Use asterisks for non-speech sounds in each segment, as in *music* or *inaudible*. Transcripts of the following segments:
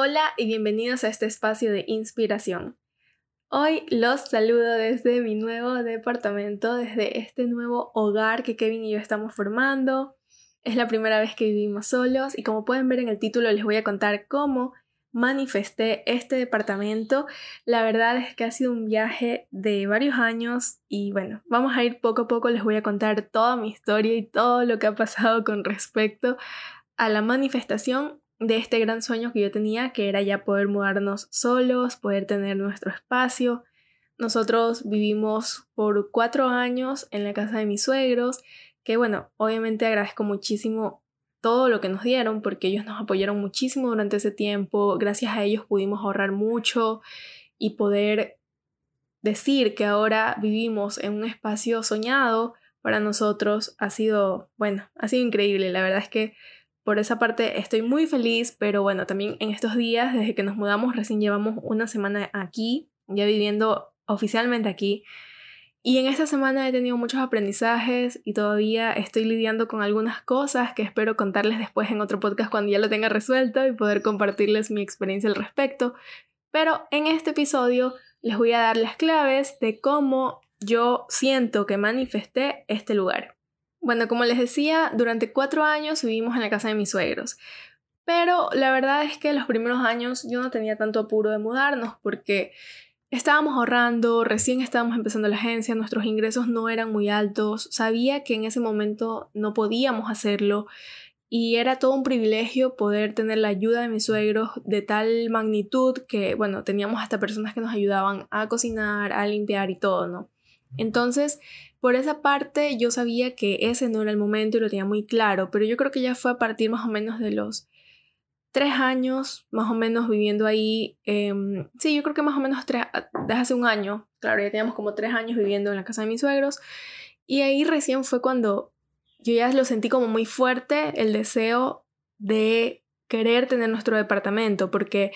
Hola y bienvenidos a este espacio de inspiración. Hoy los saludo desde mi nuevo departamento, desde este nuevo hogar que Kevin y yo estamos formando. Es la primera vez que vivimos solos y como pueden ver en el título les voy a contar cómo manifesté este departamento. La verdad es que ha sido un viaje de varios años y bueno, vamos a ir poco a poco, les voy a contar toda mi historia y todo lo que ha pasado con respecto a la manifestación de este gran sueño que yo tenía, que era ya poder mudarnos solos, poder tener nuestro espacio. Nosotros vivimos por cuatro años en la casa de mis suegros, que bueno, obviamente agradezco muchísimo todo lo que nos dieron porque ellos nos apoyaron muchísimo durante ese tiempo. Gracias a ellos pudimos ahorrar mucho y poder decir que ahora vivimos en un espacio soñado para nosotros ha sido, bueno, ha sido increíble. La verdad es que por esa parte estoy muy feliz, pero bueno, también en estos días, desde que nos mudamos, recién llevamos una semana aquí, ya viviendo oficialmente aquí. Y en esta semana he tenido muchos aprendizajes y todavía estoy lidiando con algunas cosas que espero contarles después en otro podcast cuando ya lo tenga resuelto y poder compartirles mi experiencia al respecto. Pero en este episodio les voy a dar las claves de cómo yo siento que manifesté este lugar. Bueno, como les decía, durante cuatro años vivimos en la casa de mis suegros. Pero la verdad es que los primeros años yo no tenía tanto apuro de mudarnos porque estábamos ahorrando, recién estábamos empezando la agencia, nuestros ingresos no eran muy altos, sabía que en ese momento no podíamos hacerlo y era todo un privilegio poder tener la ayuda de mis suegros de tal magnitud que, bueno, teníamos hasta personas que nos ayudaban a cocinar, a limpiar y todo, ¿no? Entonces, por esa parte yo sabía que ese no era el momento y lo tenía muy claro, pero yo creo que ya fue a partir más o menos de los tres años, más o menos viviendo ahí. Em, sí, yo creo que más o menos tres, desde hace un año, claro, ya teníamos como tres años viviendo en la casa de mis suegros. Y ahí recién fue cuando yo ya lo sentí como muy fuerte el deseo de querer tener nuestro departamento, porque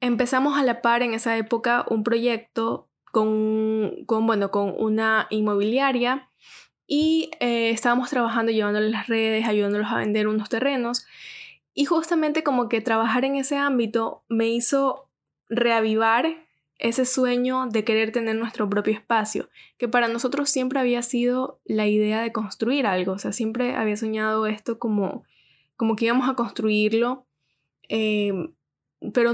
empezamos a la par en esa época un proyecto con, bueno, con una inmobiliaria y eh, estábamos trabajando, llevándoles las redes, ayudándolos a vender unos terrenos. Y justamente como que trabajar en ese ámbito me hizo reavivar ese sueño de querer tener nuestro propio espacio, que para nosotros siempre había sido la idea de construir algo, o sea, siempre había soñado esto como, como que íbamos a construirlo, eh, pero,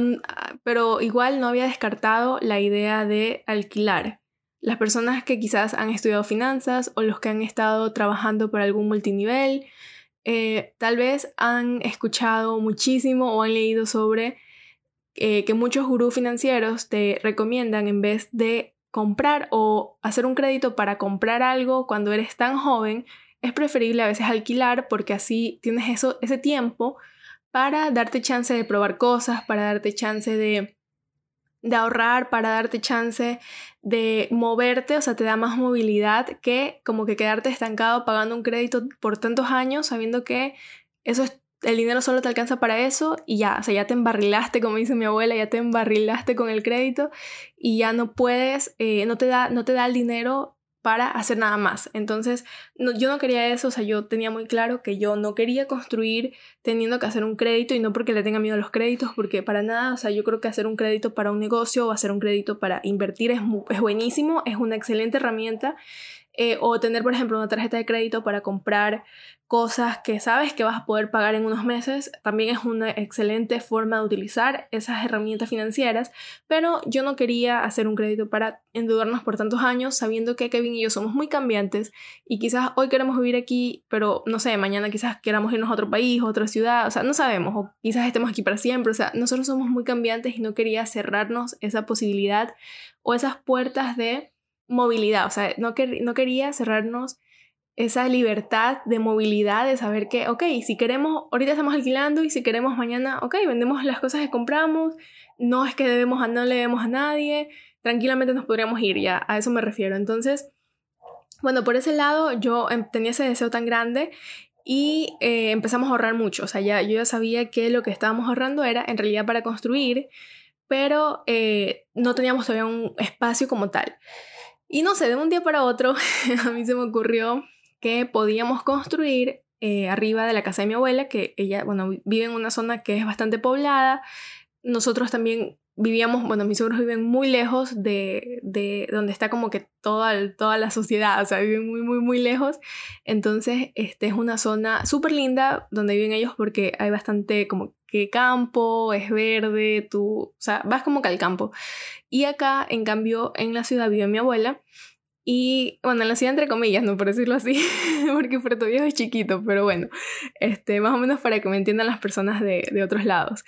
pero igual no había descartado la idea de alquilar. Las personas que quizás han estudiado finanzas o los que han estado trabajando por algún multinivel, eh, tal vez han escuchado muchísimo o han leído sobre eh, que muchos gurús financieros te recomiendan en vez de comprar o hacer un crédito para comprar algo cuando eres tan joven, es preferible a veces alquilar porque así tienes eso, ese tiempo para darte chance de probar cosas, para darte chance de, ahorrar, para darte chance de moverte, o sea, te da más movilidad que como que quedarte estancado pagando un crédito por tantos años sabiendo que eso es, el dinero solo te alcanza para eso y ya, o sea, ya te embarrilaste, como dice mi abuela, ya te embarrilaste con el crédito y ya no puedes, eh, no, te da, no te da el dinero para hacer nada más. Entonces, yo no quería eso, o sea, yo tenía muy claro que yo no quería construir teniendo que hacer un crédito y no porque le tenga miedo a los créditos, porque para nada, o sea, yo creo que hacer un crédito para un negocio o hacer un crédito para invertir es, es buenísimo, es una excelente herramienta eh, o tener, por ejemplo, una tarjeta de crédito para comprar cosas que sabes que vas a poder pagar en unos meses, también es una excelente forma de utilizar esas herramientas financieras, pero yo no quería hacer un crédito para endeudarnos por tantos años, sabiendo que Kevin y yo somos muy cambiantes y quizás hoy queremos vivir aquí, pero no sé, mañana quizás queramos irnos a otro país, a otra ciudad, o sea, no sabemos, o quizás estemos aquí para siempre, o sea, nosotros somos muy cambiantes y no quería cerrarnos esa posibilidad o esas puertas de movilidad, o sea, no, quería cerrarnos esa libertad de movilidad, de saber que, ok, si queremos, ahorita estamos alquilando y si queremos mañana, ok, vendemos las cosas que compramos, no es que debemos, no le debemos a nadie, tranquilamente nos podríamos ir, ya, a eso me refiero. Entonces, bueno, por ese lado yo em, tenía ese deseo tan grande y eh, empezamos a ahorrar mucho, o sea, ya, yo ya sabía que lo que estábamos ahorrando era en realidad para construir, pero eh, no teníamos todavía un espacio como tal. Y no sé, de un día para otro *laughs* a mí se me ocurrió que podíamos construir eh, arriba de la casa de mi abuela, que ella, bueno, vive en una zona que es bastante poblada, nosotros también vivíamos, bueno, mis suegros viven muy lejos de, de donde está como que toda, toda la sociedad, o sea, viven muy, muy, muy lejos. Entonces, este es una zona súper linda donde viven ellos porque hay bastante como campo, es verde, tú, o sea, vas como que al campo. Y acá, en cambio, en la ciudad vive mi abuela. Y bueno, en la ciudad entre comillas, no por decirlo así, *laughs* porque Puerto Viejo es chiquito, pero bueno, este, más o menos para que me entiendan las personas de, de otros lados.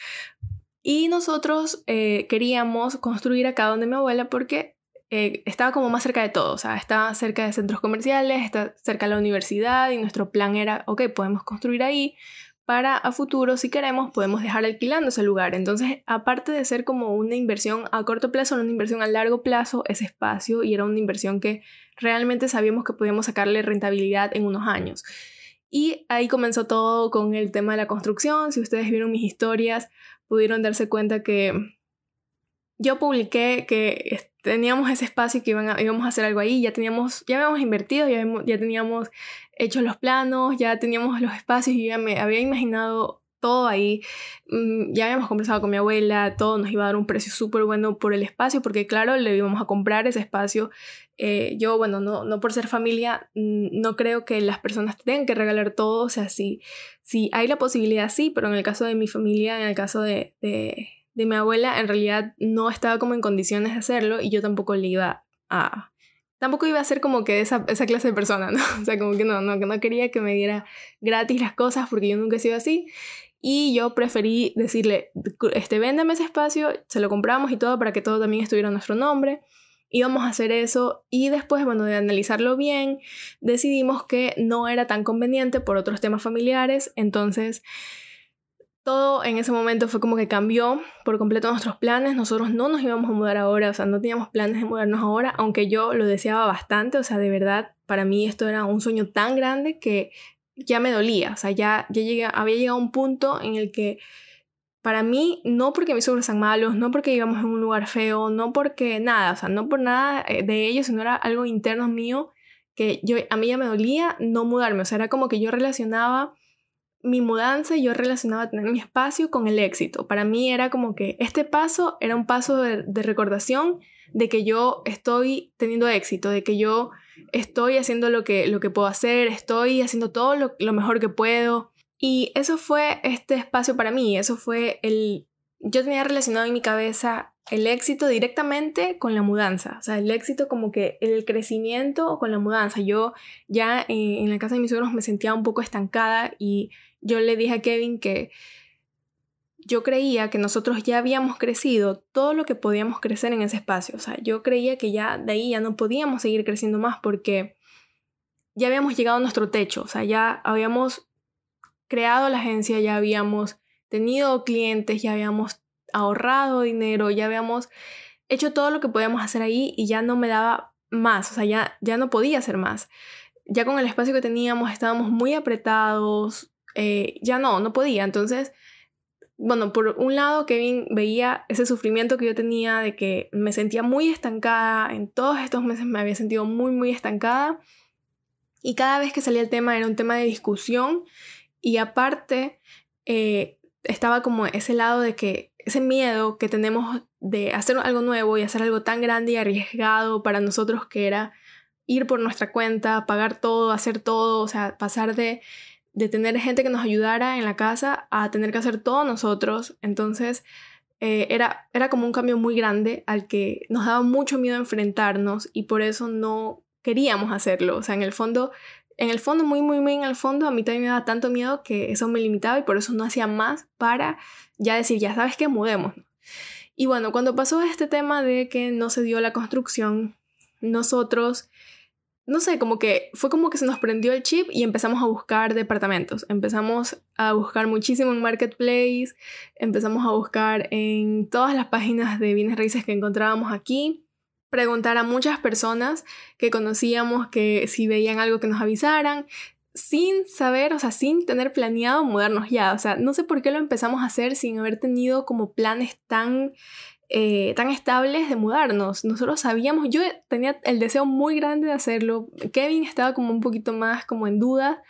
Y nosotros eh, queríamos construir acá donde mi abuela porque eh, estaba como más cerca de todo, o sea, estaba cerca de centros comerciales, está cerca de la universidad y nuestro plan era, ok, podemos construir ahí para a futuro, si queremos, podemos dejar alquilando ese lugar. Entonces, aparte de ser como una inversión a corto plazo, una inversión a largo plazo, ese espacio y era una inversión que realmente sabíamos que podíamos sacarle rentabilidad en unos años. Y ahí comenzó todo con el tema de la construcción. Si ustedes vieron mis historias, pudieron darse cuenta que yo publiqué que teníamos ese espacio que íbamos a hacer algo ahí, ya teníamos, ya habíamos invertido, ya, ya teníamos hechos los planos, ya teníamos los espacios y ya me había imaginado todo ahí. Mm, ya habíamos conversado con mi abuela, todo nos iba a dar un precio súper bueno por el espacio, porque claro, le íbamos a comprar ese espacio. Eh, yo, bueno, no, no por ser familia, mm, no creo que las personas tengan que regalar todo, o sea, sí, sí hay la posibilidad, sí, pero en el caso de mi familia, en el caso de, de mi abuela, en realidad no estaba como en condiciones de hacerlo y yo tampoco le iba a, tampoco iba a ser como que esa, esa, clase de persona, ¿no? *laughs* O sea, como que no, no, que no quería que me diera gratis las cosas porque yo nunca he sido así. Y yo preferí decirle, este, véndeme ese espacio, se lo compramos y todo para que todo también estuviera a nuestro nombre. Íbamos a hacer eso y después, bueno, de analizarlo bien, decidimos que no era tan conveniente por otros temas familiares. Entonces, todo en ese momento fue como que cambió por completo nuestros planes. Nosotros no nos íbamos a mudar ahora, o sea, no teníamos planes de mudarnos ahora, aunque yo lo deseaba bastante, o sea, de verdad, para mí esto era un sueño tan grande que ya me dolía, o sea, ya, ya había llegado a un punto en el que para mí, no porque mis suegros sean malos, no porque íbamos en un lugar feo, no porque nada, o sea, no por nada eh, de ellos, sino era algo interno mío que yo, a mí ya me dolía no mudarme, o sea, era como que yo relacionaba mi mudanza yo relacionaba tener mi espacio con el éxito. Para mí era como que este paso era un paso de, de recordación de que yo estoy teniendo éxito, de que yo estoy haciendo lo que, lo que puedo hacer, estoy haciendo todo lo, lo mejor que puedo. Y eso fue este espacio para mí, eso fue el... Yo tenía relacionado en mi cabeza el éxito directamente con la mudanza, o sea, el éxito como que el crecimiento con la mudanza. Yo ya en, en la casa de mis suegros me sentía un poco estancada y yo le dije a Kevin que yo creía que nosotros ya habíamos crecido todo lo que podíamos crecer en ese espacio. O sea, yo creía que ya de ahí ya no podíamos seguir creciendo más porque ya habíamos llegado a nuestro techo. O sea, ya habíamos creado la agencia, ya habíamos tenido clientes, ya habíamos ahorrado dinero, ya habíamos hecho todo lo que podíamos hacer ahí y ya no me daba más. O sea, ya, ya no podía hacer más. Ya con el espacio que teníamos estábamos muy apretados. Eh, ya no, no podía. Entonces bueno, por un lado, Kevin veía ese sufrimiento que yo tenía de que me sentía muy estancada, en todos estos meses me había sentido muy, muy estancada. Y cada vez que salía el tema era un tema de discusión. Y aparte eh, estaba como ese lado de que ese miedo que tenemos de hacer algo nuevo y hacer algo tan grande y arriesgado para nosotros que era ir por nuestra cuenta, pagar todo, hacer todo, o sea, pasar de de tener gente que nos ayudara en la casa a tener que hacer todo nosotros. Entonces eh, era, era como un cambio muy grande al que nos daba mucho miedo enfrentarnos y por eso no queríamos hacerlo. O sea, en el fondo, en el fondo, muy, muy, muy en el fondo, a mí también me daba tanto miedo que eso me limitaba y por eso no hacía más para ya decir, ya sabes que mudemos. Y bueno, cuando pasó este tema de que no se dio la construcción, nosotros no sé, como que fue como que se nos prendió el chip y empezamos a buscar departamentos. Empezamos a buscar muchísimo en Marketplace, empezamos a buscar en todas las páginas de bienes raíces que encontrábamos aquí, preguntar a muchas personas que conocíamos que si veían algo que nos avisaran, sin saber, o sea, sin tener planeado mudarnos ya. O sea, no sé por qué lo empezamos a hacer sin haber tenido como planes tan eh, tan estables de mudarnos. Nosotros sabíamos, yo tenía el deseo muy grande de hacerlo. Kevin estaba como un poquito más como en duda.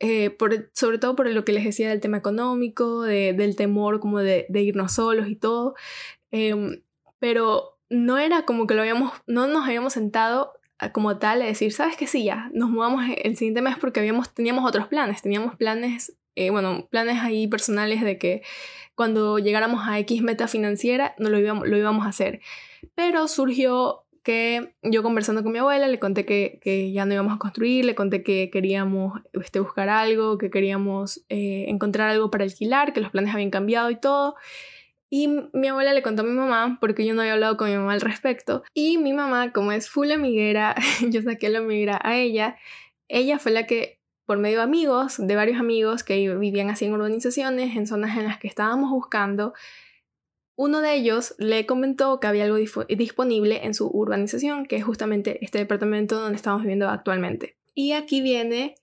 eh, por, sobre todo por lo que les decía del tema económico, del temor como de, irnos solos y todo. Em, pero no era como que lo habíamos, no nos habíamos sentado como tal a decir, sabes que sí, ya, nos mudamos el siguiente mes porque habíamos, teníamos otros planes, teníamos planes, eh, bueno, planes ahí personales de que cuando llegáramos a X meta financiera no lo íbamos, a hacer. Pero surgió que yo conversando con mi abuela le conté que, que ya no íbamos a construir, le conté que queríamos este, buscar algo, que queríamos eh, encontrar algo para alquilar, que los planes habían cambiado y todo. Y mi abuela le contó a mi mamá, porque yo no había hablado con mi mamá al respecto. Y mi mamá, como es full amiguera, *laughs* yo saqué la amiguera a ella. Ella fue la que, por medio de amigos, de varios amigos que vivían así en urbanizaciones, en zonas en las que estábamos buscando, uno de ellos le comentó que había algo disponible en su urbanización, que es justamente este departamento donde estamos viviendo actualmente. Y aquí viene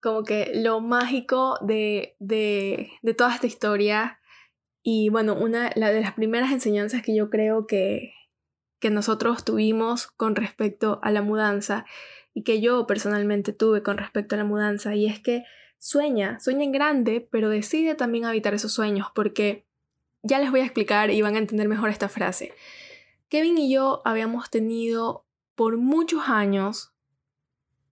como que lo mágico de, de, de toda esta historia. Y bueno, una la de las primeras enseñanzas que yo creo que, que nosotros tuvimos con respecto a la mudanza y que yo personalmente tuve con respecto a la mudanza, y es que sueña, sueña en grande, pero decide también habitar esos sueños, porque ya les voy a explicar y van a entender mejor esta frase. Kevin y yo habíamos tenido por muchos años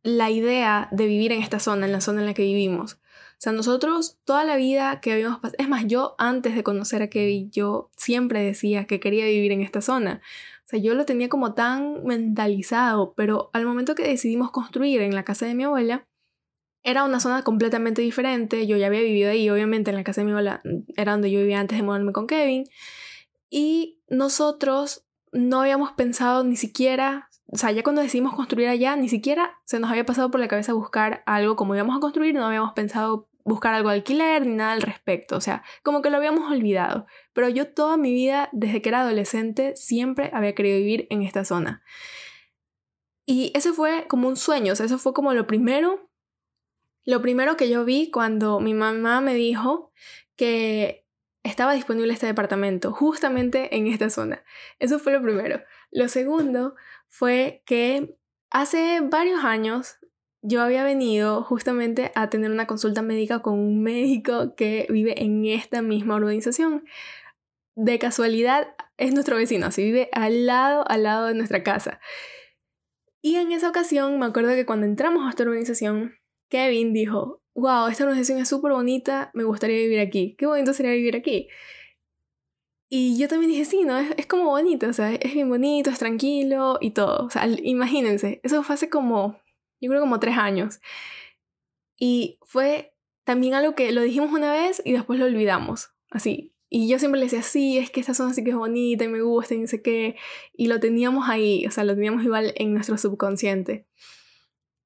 la idea de vivir en esta zona, en la zona en la que vivimos. O sea, nosotros toda la vida que habíamos pasado, es más, yo antes de conocer a Kevin, yo siempre decía que quería vivir en esta zona. O sea, yo lo tenía como tan mentalizado, pero al momento que decidimos construir en la casa de mi abuela, era una zona completamente diferente, yo ya había vivido ahí, obviamente en la casa de mi abuela mm, era donde yo vivía antes de mudarme con Kevin, y nosotros no habíamos pensado ni siquiera, o sea, ya cuando decidimos construir allá, ni siquiera se nos había pasado por la cabeza buscar algo como íbamos a construir, no habíamos pensado buscar algo de alquiler ni nada al respecto, o sea, como que lo habíamos olvidado. Pero yo toda mi vida, desde que era adolescente, siempre había querido vivir en esta zona. Y ese fue como un sueño, o sea, eso fue como lo primero lo primero que yo vi cuando mi mamá me dijo que estaba disponible este departamento justamente en esta zona. Eso fue lo primero. Lo segundo fue que hace varios años yo había venido justamente a tener una consulta médica con un médico que vive en esta misma urbanización. De casualidad es nuestro vecino, así vive al lado, al lado de nuestra casa. Y en esa ocasión me acuerdo que cuando entramos a esta urbanización Kevin dijo, wow, esta organización es súper bonita, me gustaría vivir aquí, qué bonito sería vivir aquí. Y yo también dije, sí, ¿no? Es, como bonito, o sea, es bien bonito, es tranquilo y todo. O sea, imagínense, eso fue hace como, yo creo como tres años. Y fue también algo que lo dijimos una vez y después lo olvidamos, así. Y yo siempre le decía, sí, es que esta zona sí que es bonita y me gusta y no sé qué. Y lo teníamos ahí, o sea, lo teníamos igual en nuestro subconsciente.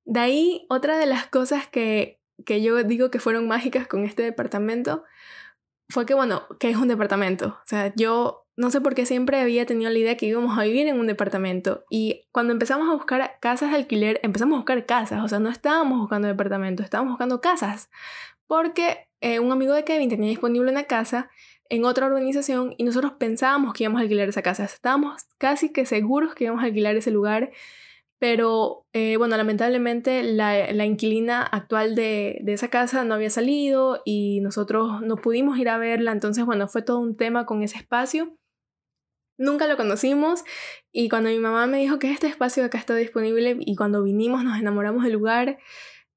De ahí, otra de las cosas que, que yo digo que fueron mágicas con este departamento fue que, bueno, que es un departamento. O sea, yo no sé por qué siempre había tenido la idea que íbamos a vivir en un departamento. Y cuando empezamos a buscar casas de alquiler, empezamos a buscar casas. O sea, no estábamos buscando departamentos, estábamos buscando casas. Porque eh, un amigo de Kevin tenía disponible una casa en otra urbanización y nosotros pensábamos que íbamos a alquilar esa casa. Estábamos casi que seguros que íbamos a alquilar ese lugar pero eh, bueno, lamentablemente la, la inquilina actual de, de, esa casa no había salido y nosotros no pudimos ir a verla, entonces bueno, fue todo un tema con ese espacio. Nunca lo conocimos y cuando mi mamá me dijo que este espacio acá está disponible y cuando vinimos nos enamoramos del lugar,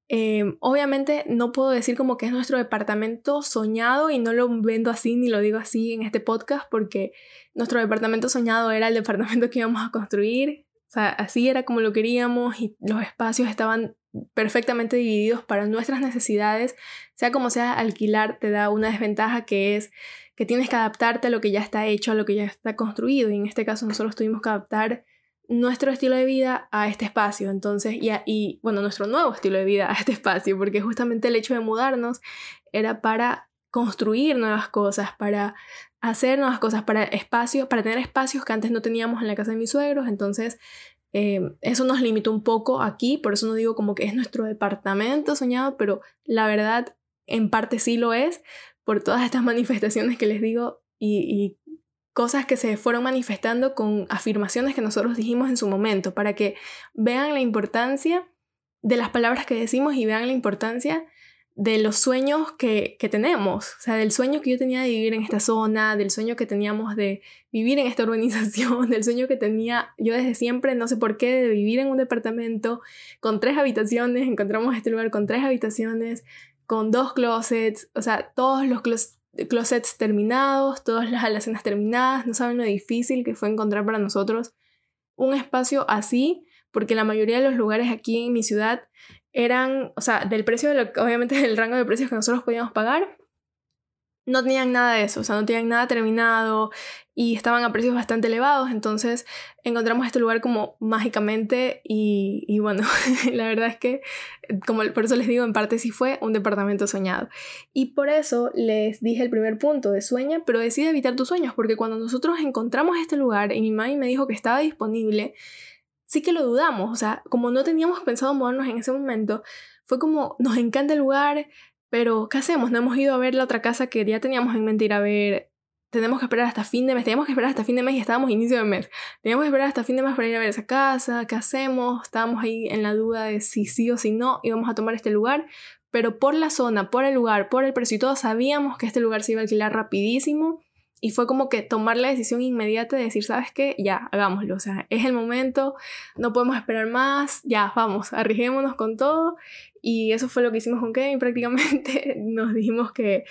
eh, obviamente no puedo decir como que es nuestro departamento soñado y no lo vendo así ni lo digo así en este podcast porque nuestro departamento soñado era el departamento que íbamos a construir, o sea, así era como lo queríamos y los espacios estaban perfectamente divididos para nuestras necesidades. Sea como sea, alquilar te da una desventaja que es que tienes que adaptarte a lo que ya está hecho, a lo que ya está construido. Y en este caso nosotros tuvimos que adaptar nuestro estilo de vida a este espacio. Entonces, y, y bueno, nuestro nuevo estilo de vida a este espacio, porque justamente el hecho de mudarnos era para construir nuevas cosas, para hacer nuevas cosas para espacios, para tener espacios que antes no teníamos en la casa de mis suegros. Entonces, eh, eso nos limitó un poco aquí, por eso no digo como que es nuestro departamento soñado, pero la verdad, en parte sí lo es, por todas estas manifestaciones que les digo y, y cosas que se fueron manifestando con afirmaciones que nosotros dijimos en su momento, para que vean la importancia de las palabras que decimos y vean la importancia de los sueños que, que, tenemos, o sea, del sueño que yo tenía de vivir en esta zona, del sueño que teníamos de vivir en esta *laughs* urbanización, del sueño que tenía yo desde siempre, no sé por qué, de vivir en un departamento con tres habitaciones, encontramos este lugar con tres habitaciones, con dos closets, o sea, todos los closets terminados, todas las alacenas terminadas, no saben lo difícil que fue encontrar para nosotros un espacio así, porque la mayoría de los lugares aquí en mi ciudad eran, o sea, del precio de lo, obviamente *laughs* del rango de precios que nosotros podíamos pagar, no tenían nada de eso, o sea, no tenían nada terminado y estaban a precios bastante elevados, entonces encontramos este lugar como mágicamente y, y bueno, *laughs* la verdad es que, como por eso les digo, en parte sí fue un departamento soñado. Y por eso les dije el primer punto de sueña, pero decide evitar tus sueños, porque cuando nosotros encontramos este lugar y mi mami me dijo que estaba disponible, sí que lo dudamos, o sea, como no teníamos pensado movernos en ese momento, fue como, nos encanta el lugar, pero ¿qué hacemos? No hemos ido a ver la otra casa que ya teníamos en mente ir a ver. Tenemos que esperar hasta fin de mes, teníamos que esperar hasta fin de mes y estábamos inicio de mes. Teníamos que esperar hasta fin de mes para ir a ver esa casa, ¿qué hacemos? Estábamos ahí en la duda de si sí o si no íbamos a tomar este lugar, pero por la zona, por el lugar, por el precio y todo, sabíamos que este lugar se iba a alquilar rapidísimo y fue como que tomar la decisión inmediata de decir, ¿sabes qué? Ya, hagámoslo. O sea, es el momento, no podemos esperar más, ya, vamos, arriesguémonos con todo. Y eso fue lo que hicimos con Kevin. *laughs* Prácticamente nos dijimos que,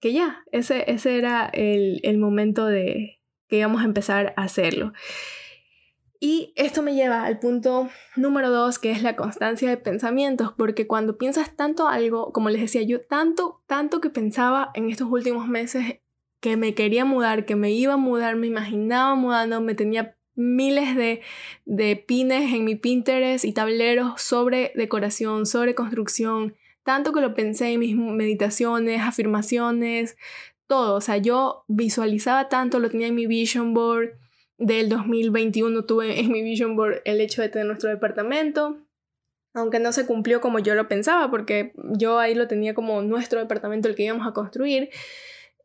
que ya, ese, ese era el, el momento de que íbamos a empezar a hacerlo. Y esto me lleva al punto número dos, que es la constancia de pensamientos, porque cuando piensas tanto algo, como les decía yo, tanto, tanto que pensaba en estos últimos meses que me quería mudar, que me iba a mudar, me imaginaba mudando, me tenía miles de, de pines en mi Pinterest y tableros sobre decoración, sobre construcción, tanto que lo pensé en mis meditaciones, afirmaciones, todo, o sea, yo visualizaba tanto, lo tenía en mi vision board del 2021, tuve en mi vision board el hecho de tener nuestro departamento, aunque no se cumplió como yo lo pensaba, porque yo ahí lo tenía como nuestro departamento el que íbamos a construir,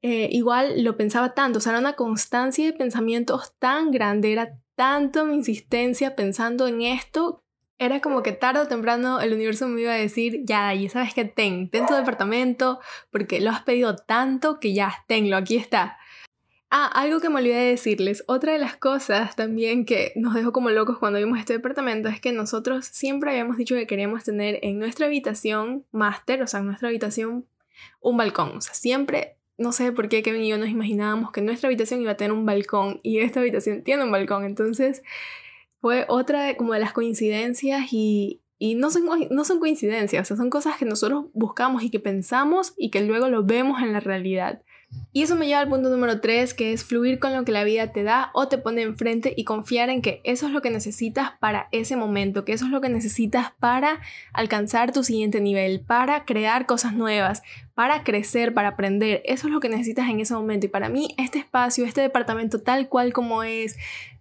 eh, igual lo pensaba tanto, o sea, era una constancia de pensamientos tan grande, era tanto mi insistencia pensando en esto, era como que tarde o temprano el universo me iba a decir, ya, y sabes que ten, ten tu departamento, porque lo has pedido tanto que ya, tenlo, aquí está. Ah, algo que me olvidé de decirles, otra de las cosas también que nos dejó como locos cuando vimos este departamento es que nosotros siempre habíamos dicho que queríamos tener en nuestra habitación máster, o sea, en nuestra habitación, un balcón, o sea, siempre no sé por qué Kevin y yo nos imaginábamos que nuestra habitación iba a tener un balcón y esta habitación tiene un balcón. Entonces fue otra de, como de las coincidencias y, y no, son, no son coincidencias, o sea, son cosas que nosotros buscamos y que pensamos y que luego lo vemos en la realidad. Y eso me lleva al punto número 3, que es fluir con lo que la vida te da o te pone enfrente y confiar en que eso es lo que necesitas para ese momento, que eso es lo que necesitas para alcanzar tu siguiente nivel, para crear cosas nuevas, para crecer, para aprender. Eso es lo que necesitas en ese momento. Y para mí este espacio, este departamento tal cual como es,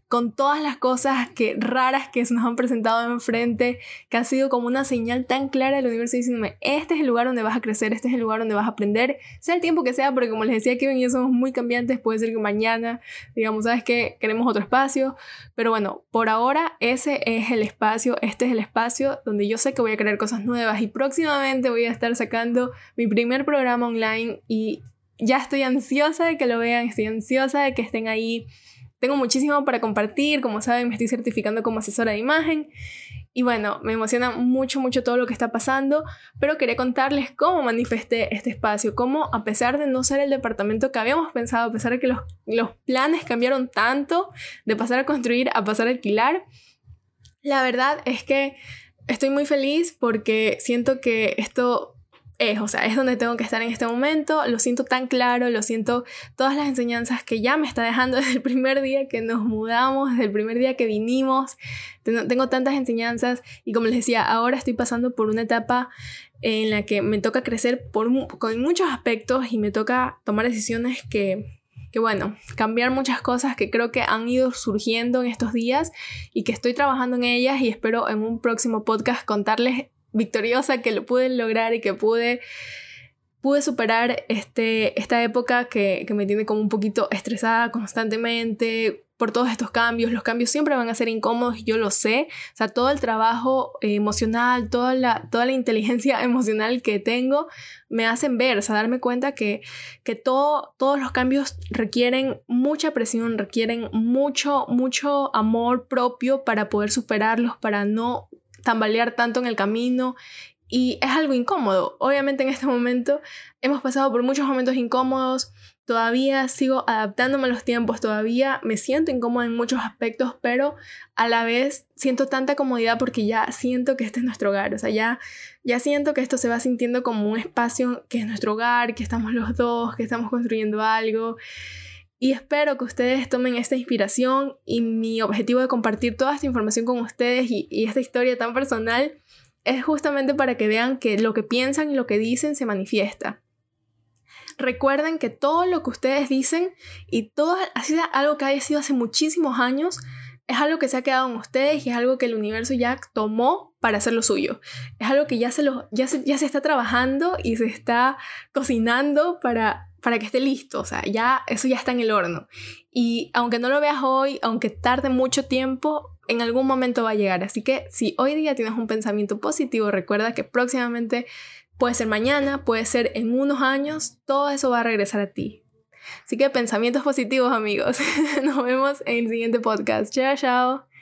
con todas las cosas que, raras que se nos han presentado enfrente, que ha sido como una señal tan clara del universo diciéndome, este es el lugar donde vas a crecer, este es el lugar donde vas a aprender, sea el tiempo que sea, porque como les decía, Kevin y yo somos muy cambiantes, puede ser que mañana, digamos, sabes que queremos otro espacio, pero bueno, por ahora ese es el espacio, este es el espacio donde yo sé que voy a crear cosas nuevas y próximamente voy a estar sacando mi primer programa online y ya estoy ansiosa de que lo vean, estoy ansiosa de que estén ahí tengo muchísimo para compartir, como saben me estoy certificando como asesora de imagen. Y bueno, me emociona mucho, mucho todo lo que está pasando, pero quería contarles cómo manifesté este espacio, cómo a pesar de no ser el departamento que habíamos pensado, a pesar de que los, los planes cambiaron tanto de pasar a construir a pasar a alquilar, la verdad es que estoy muy feliz porque siento que esto es, o sea, es donde tengo que estar en este momento, lo siento tan claro, lo siento todas las enseñanzas que ya me está dejando *laughs* desde el primer día que nos mudamos, desde el primer día que vinimos, tengo, tantas enseñanzas y como les decía, ahora estoy pasando por una etapa en la que me toca crecer por, con muchos aspectos y me toca tomar decisiones que, que, bueno, cambiar muchas cosas que creo que han ido surgiendo en estos días y que estoy trabajando en ellas y espero en un próximo podcast contarles victoriosa que lo pude lograr y que pude, pude superar este, esta época que, que me tiene como un poquito estresada constantemente, por todos estos cambios. Los cambios siempre van a ser incómodos, yo lo sé. O sea, todo el trabajo eh, emocional, toda la, toda la inteligencia *laughs* emocional que tengo, me hacen ver, o sea, darme cuenta que, que todo, todos los cambios requieren mucha presión, requieren mucho, mucho amor propio para poder superarlos, para no tambalear tanto en el camino y es algo incómodo. Obviamente en este momento hemos pasado por muchos momentos incómodos, todavía sigo adaptándome a los tiempos, todavía me siento incómoda en muchos aspectos, pero a la vez siento tanta comodidad porque ya siento que este es nuestro hogar, o sea, ya, ya siento que esto se va sintiendo como un espacio que es nuestro hogar, que estamos los dos, que estamos construyendo algo. Y espero que ustedes tomen esta inspiración y mi objetivo de compartir toda esta información con ustedes y, esta historia tan personal es justamente para que vean que lo que piensan y lo que dicen se manifiesta. Recuerden que todo lo que ustedes dicen y todo así algo que haya sido hace muchísimos años es algo que se ha quedado en ustedes y es algo que el universo ya tomó para hacer lo suyo. Es algo que ya se, lo, ya ya se está trabajando y se está cocinando para para que esté listo, o sea, ya eso ya está en el horno. Y aunque no lo veas hoy, aunque tarde mucho tiempo, en algún momento va a llegar. Así que si hoy día tienes un pensamiento positivo, recuerda que próximamente puede ser mañana, puede ser en unos años, todo eso va a regresar a ti. Así que pensamientos positivos, amigos. *laughs* Nos vemos en el siguiente podcast. Chao, chao.